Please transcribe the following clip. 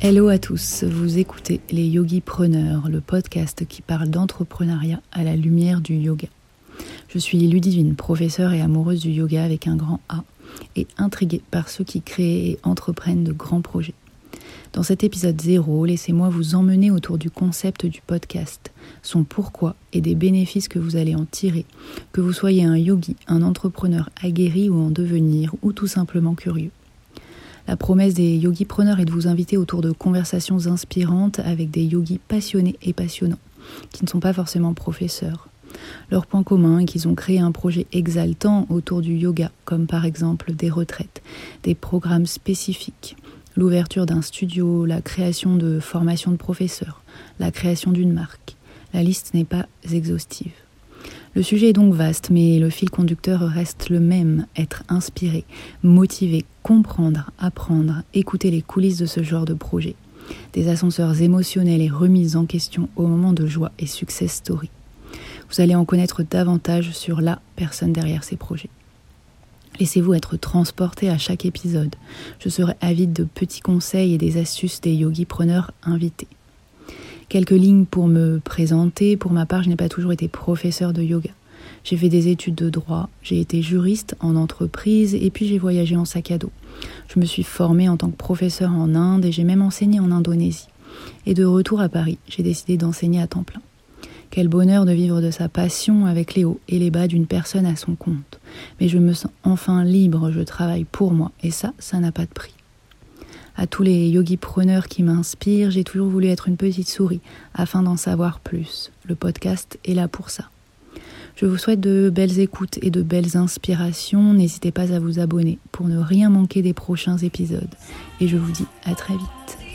Hello à tous, vous écoutez les Yogi Preneurs, le podcast qui parle d'entrepreneuriat à la lumière du yoga. Je suis Ludivine, professeure et amoureuse du yoga avec un grand A, et intriguée par ceux qui créent et entreprennent de grands projets. Dans cet épisode 0, laissez-moi vous emmener autour du concept du podcast, son pourquoi et des bénéfices que vous allez en tirer, que vous soyez un yogi, un entrepreneur aguerri ou en devenir, ou tout simplement curieux. La promesse des yogi preneurs est de vous inviter autour de conversations inspirantes avec des yogis passionnés et passionnants, qui ne sont pas forcément professeurs. Leur point commun est qu'ils ont créé un projet exaltant autour du yoga, comme par exemple des retraites, des programmes spécifiques, l'ouverture d'un studio, la création de formations de professeurs, la création d'une marque. La liste n'est pas exhaustive. Le sujet est donc vaste, mais le fil conducteur reste le même, être inspiré, motivé, comprendre, apprendre, écouter les coulisses de ce genre de projet. Des ascenseurs émotionnels et remises en question au moment de joie et success story. Vous allez en connaître davantage sur la personne derrière ces projets. Laissez-vous être transporté à chaque épisode. Je serai avide de petits conseils et des astuces des yogi preneurs invités. Quelques lignes pour me présenter. Pour ma part, je n'ai pas toujours été professeur de yoga. J'ai fait des études de droit, j'ai été juriste en entreprise et puis j'ai voyagé en sac à dos. Je me suis formée en tant que professeur en Inde et j'ai même enseigné en Indonésie. Et de retour à Paris, j'ai décidé d'enseigner à temps plein. Quel bonheur de vivre de sa passion avec les hauts et les bas d'une personne à son compte. Mais je me sens enfin libre, je travaille pour moi et ça, ça n'a pas de prix. À tous les yogis preneurs qui m'inspirent, j'ai toujours voulu être une petite souris afin d'en savoir plus. Le podcast est là pour ça. Je vous souhaite de belles écoutes et de belles inspirations. N'hésitez pas à vous abonner pour ne rien manquer des prochains épisodes. Et je vous dis à très vite.